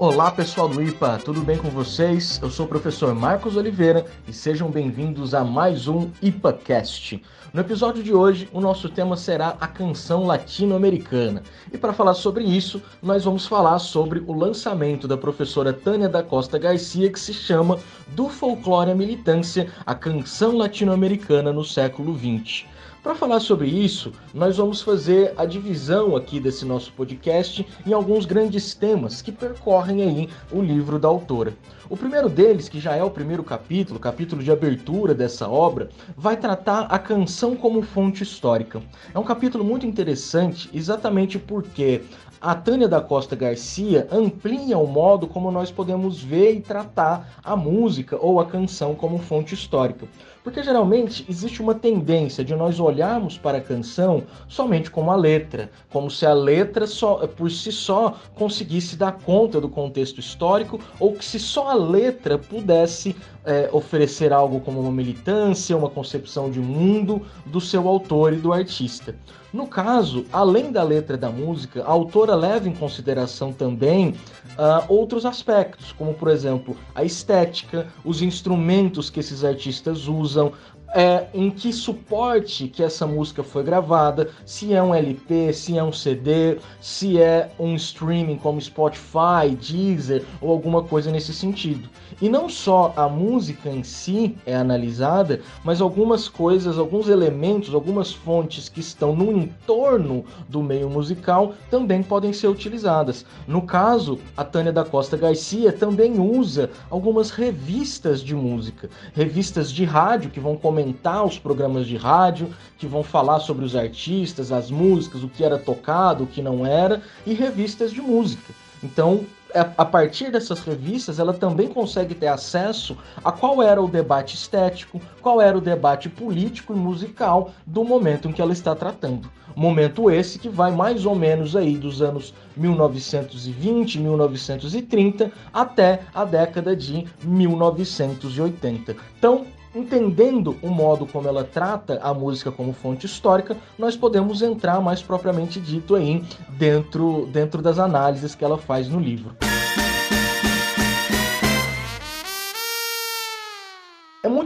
Olá pessoal do IPA, tudo bem com vocês? Eu sou o professor Marcos Oliveira e sejam bem-vindos a mais um IPAcast. No episódio de hoje, o nosso tema será a canção latino-americana. E para falar sobre isso, nós vamos falar sobre o lançamento da professora Tânia da Costa Garcia, que se chama Do Folclore à Militância, a canção latino-americana no século XX. Para falar sobre isso, nós vamos fazer a divisão aqui desse nosso podcast em alguns grandes temas que percorrem aí o livro da autora. O primeiro deles, que já é o primeiro capítulo, capítulo de abertura dessa obra, vai tratar a canção como fonte histórica. É um capítulo muito interessante, exatamente porque a Tânia da Costa Garcia amplia o modo como nós podemos ver e tratar a música ou a canção como fonte histórica. Porque geralmente existe uma tendência de nós olharmos para a canção somente como a letra, como se a letra só, por si só conseguisse dar conta do contexto histórico ou que se só a letra pudesse é, oferecer algo como uma militância, uma concepção de mundo do seu autor e do artista. No caso, além da letra da música, a autora leva em consideração também uh, outros aspectos, como por exemplo a estética, os instrumentos que esses artistas usam, então é, em que suporte que essa música foi gravada, se é um LP, se é um CD, se é um streaming como Spotify, Deezer ou alguma coisa nesse sentido. E não só a música em si é analisada, mas algumas coisas, alguns elementos, algumas fontes que estão no entorno do meio musical também podem ser utilizadas. No caso, a Tânia da Costa Garcia também usa algumas revistas de música, revistas de rádio que vão comentar os programas de rádio, que vão falar sobre os artistas, as músicas, o que era tocado, o que não era, e revistas de música. Então, é, a partir dessas revistas, ela também consegue ter acesso a qual era o debate estético, qual era o debate político e musical do momento em que ela está tratando. Momento esse que vai mais ou menos aí dos anos 1920, 1930 até a década de 1980. Então, Entendendo o modo como ela trata a música como fonte histórica, nós podemos entrar mais propriamente dito aí dentro, dentro das análises que ela faz no livro.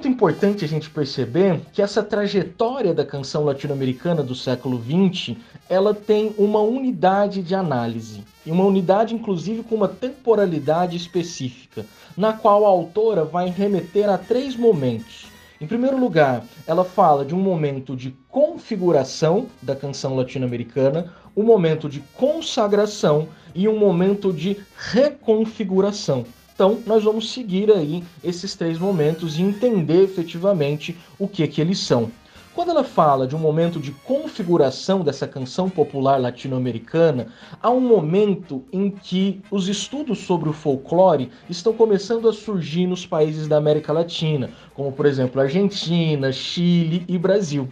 Muito importante a gente perceber que essa trajetória da canção latino-americana do século XX, ela tem uma unidade de análise, e uma unidade inclusive com uma temporalidade específica na qual a autora vai remeter a três momentos. Em primeiro lugar, ela fala de um momento de configuração da canção latino-americana, um momento de consagração e um momento de reconfiguração. Então, nós vamos seguir aí esses três momentos e entender efetivamente o que que eles são. Quando ela fala de um momento de configuração dessa canção popular latino-americana, há um momento em que os estudos sobre o folclore estão começando a surgir nos países da América Latina, como por exemplo Argentina, Chile e Brasil.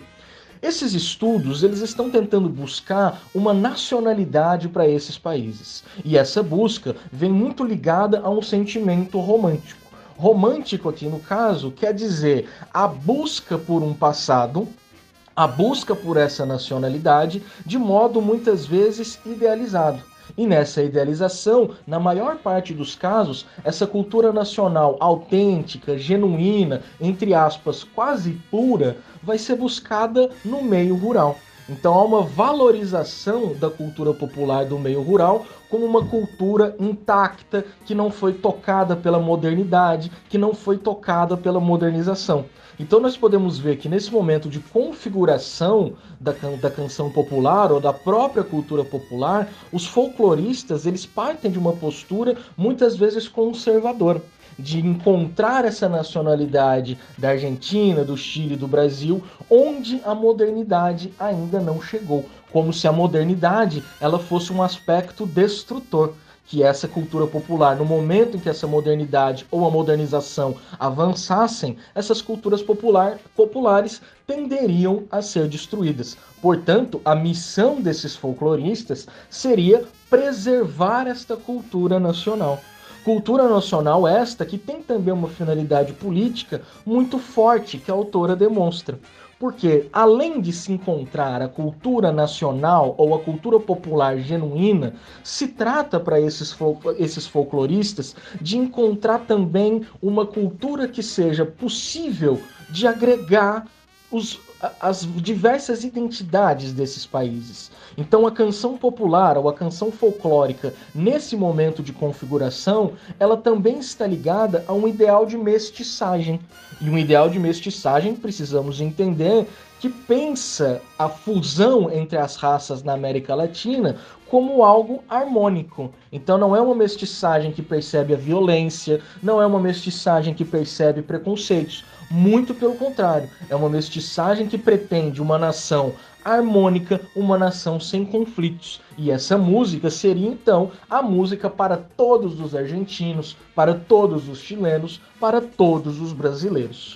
Esses estudos eles estão tentando buscar uma nacionalidade para esses países. E essa busca vem muito ligada a um sentimento romântico. Romântico aqui no caso quer dizer a busca por um passado, a busca por essa nacionalidade de modo muitas vezes idealizado. E nessa idealização, na maior parte dos casos, essa cultura nacional autêntica, genuína, entre aspas, quase pura, vai ser buscada no meio rural. Então há uma valorização da cultura popular do meio rural como uma cultura intacta, que não foi tocada pela modernidade, que não foi tocada pela modernização. Então nós podemos ver que nesse momento de configuração da, da canção popular ou da própria cultura popular, os folcloristas eles partem de uma postura muitas vezes conservadora de encontrar essa nacionalidade da Argentina, do Chile, do Brasil, onde a modernidade ainda não chegou, como se a modernidade ela fosse um aspecto destrutor que essa cultura popular, no momento em que essa modernidade ou a modernização avançassem, essas culturas popular, populares tenderiam a ser destruídas. Portanto, a missão desses folcloristas seria preservar esta cultura nacional. Cultura nacional esta que tem também uma finalidade política muito forte que a autora demonstra. Porque, além de se encontrar a cultura nacional ou a cultura popular genuína, se trata para esses, fol esses folcloristas de encontrar também uma cultura que seja possível de agregar os, as diversas identidades desses países. Então, a canção popular ou a canção folclórica, nesse momento de configuração, ela também está ligada a um ideal de mestiçagem. E um ideal de mestiçagem, precisamos entender, que pensa a fusão entre as raças na América Latina como algo harmônico. Então não é uma mestiçagem que percebe a violência, não é uma mestiçagem que percebe preconceitos. Muito pelo contrário, é uma mestiçagem que pretende uma nação harmônica, uma nação sem conflitos. E essa música seria então a música para todos os argentinos, para todos os chilenos, para todos os brasileiros.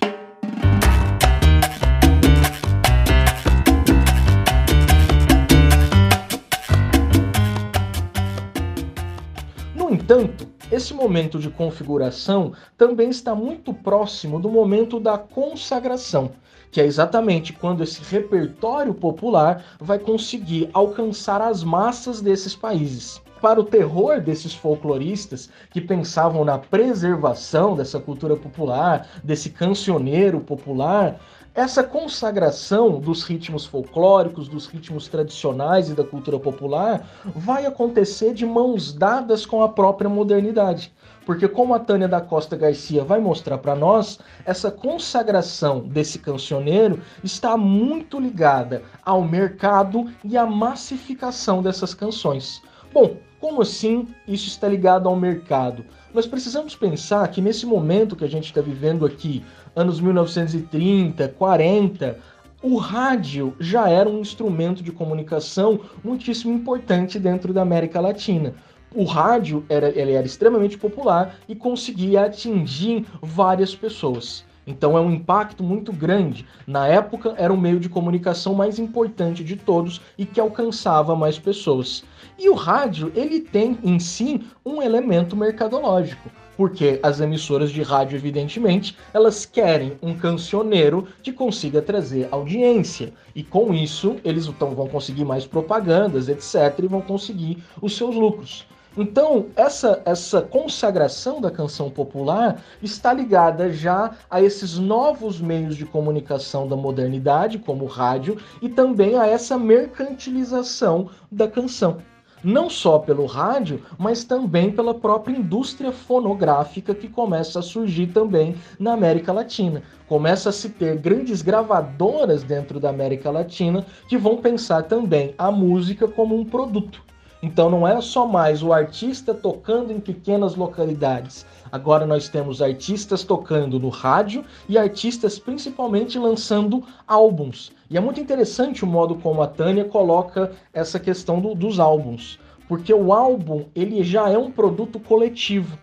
No entanto, esse momento de configuração também está muito próximo do momento da consagração, que é exatamente quando esse repertório popular vai conseguir alcançar as massas desses países. Para o terror desses folcloristas que pensavam na preservação dessa cultura popular, desse cancioneiro popular, essa consagração dos ritmos folclóricos, dos ritmos tradicionais e da cultura popular vai acontecer de mãos dadas com a própria modernidade. Porque, como a Tânia da Costa Garcia vai mostrar para nós, essa consagração desse cancioneiro está muito ligada ao mercado e à massificação dessas canções. Bom, como assim isso está ligado ao mercado? Nós precisamos pensar que nesse momento que a gente está vivendo aqui, anos 1930, 40, o rádio já era um instrumento de comunicação muitíssimo importante dentro da América Latina. O rádio era, ele era extremamente popular e conseguia atingir várias pessoas. Então é um impacto muito grande. Na época era o meio de comunicação mais importante de todos e que alcançava mais pessoas. E o rádio, ele tem em si um elemento mercadológico porque as emissoras de rádio, evidentemente, elas querem um cancioneiro que consiga trazer audiência. E com isso, eles então vão conseguir mais propagandas, etc., e vão conseguir os seus lucros. Então, essa, essa consagração da canção popular está ligada já a esses novos meios de comunicação da modernidade, como o rádio, e também a essa mercantilização da canção não só pelo rádio, mas também pela própria indústria fonográfica que começa a surgir também na América Latina. Começa a se ter grandes gravadoras dentro da América Latina que vão pensar também a música como um produto. Então não é só mais o artista tocando em pequenas localidades. Agora nós temos artistas tocando no rádio e artistas principalmente lançando álbuns. E é muito interessante o modo como a Tânia coloca essa questão do, dos álbuns, porque o álbum ele já é um produto coletivo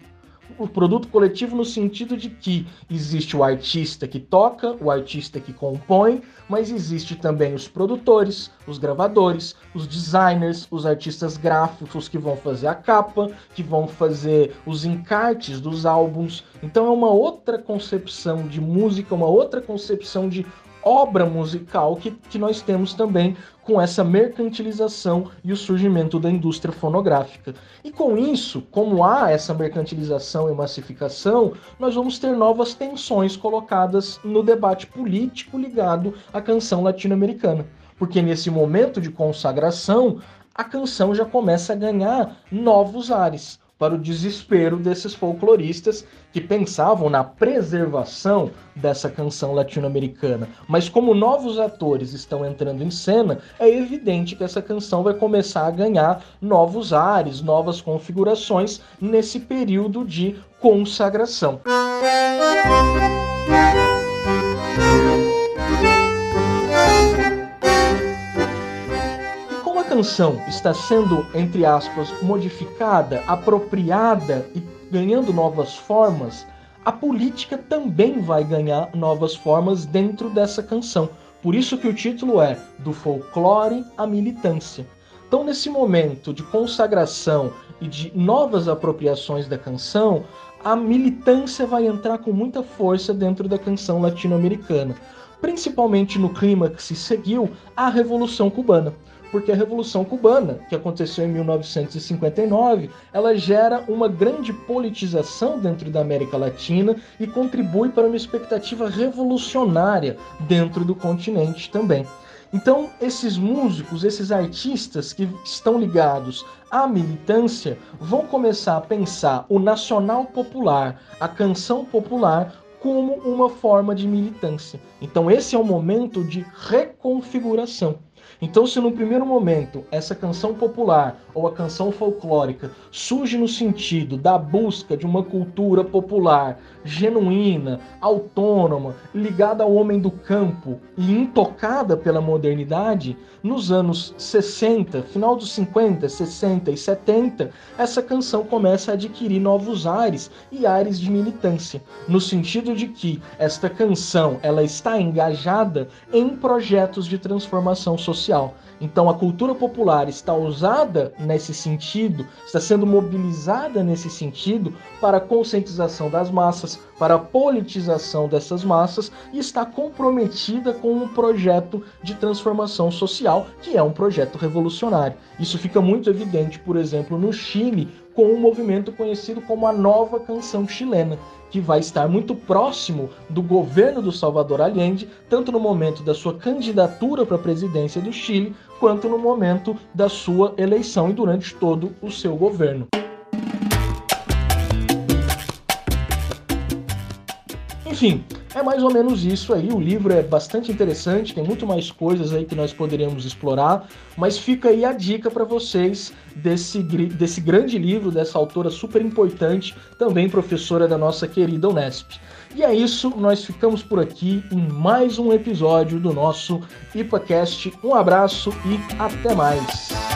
o produto coletivo no sentido de que existe o artista que toca, o artista que compõe, mas existe também os produtores, os gravadores, os designers, os artistas gráficos que vão fazer a capa, que vão fazer os encartes dos álbuns. Então é uma outra concepção de música, uma outra concepção de obra musical que, que nós temos também com essa mercantilização e o surgimento da indústria fonográfica. E com isso, como há essa mercantilização e massificação, nós vamos ter novas tensões colocadas no debate político ligado à canção latino-americana. Porque nesse momento de consagração, a canção já começa a ganhar novos ares para o desespero desses folcloristas que pensavam na preservação dessa canção latino-americana. Mas como novos atores estão entrando em cena, é evidente que essa canção vai começar a ganhar novos ares, novas configurações nesse período de consagração canção está sendo, entre aspas, modificada, apropriada e ganhando novas formas, a política também vai ganhar novas formas dentro dessa canção. Por isso que o título é Do Folclore à Militância. Então, nesse momento de consagração e de novas apropriações da canção, a militância vai entrar com muita força dentro da canção latino-americana principalmente no clima que se seguiu à Revolução Cubana porque a Revolução Cubana, que aconteceu em 1959, ela gera uma grande politização dentro da América Latina e contribui para uma expectativa revolucionária dentro do continente também. Então, esses músicos, esses artistas que estão ligados à militância, vão começar a pensar o nacional popular, a canção popular, como uma forma de militância. Então, esse é o momento de reconfiguração. Então, se no primeiro momento essa canção popular ou a canção folclórica surge no sentido da busca de uma cultura popular genuína, autônoma, ligada ao homem do campo e intocada pela modernidade, nos anos 60, final dos 50, 60 e 70, essa canção começa a adquirir novos ares e ares de militância, no sentido de que esta canção ela está engajada em projetos de transformação social. Então a cultura popular está usada nesse sentido, está sendo mobilizada nesse sentido para a conscientização das massas, para a politização dessas massas e está comprometida com um projeto de transformação social, que é um projeto revolucionário. Isso fica muito evidente, por exemplo, no Chile, com um movimento conhecido como a Nova Canção Chilena, que vai estar muito próximo do governo do Salvador Allende, tanto no momento da sua candidatura para a presidência do Chile, quanto no momento da sua eleição e durante todo o seu governo. Enfim, é mais ou menos isso aí. O livro é bastante interessante, tem muito mais coisas aí que nós poderíamos explorar, mas fica aí a dica para vocês desse, desse grande livro, dessa autora super importante, também professora da nossa querida Unesp. E é isso, nós ficamos por aqui em mais um episódio do nosso IPACast. Um abraço e até mais!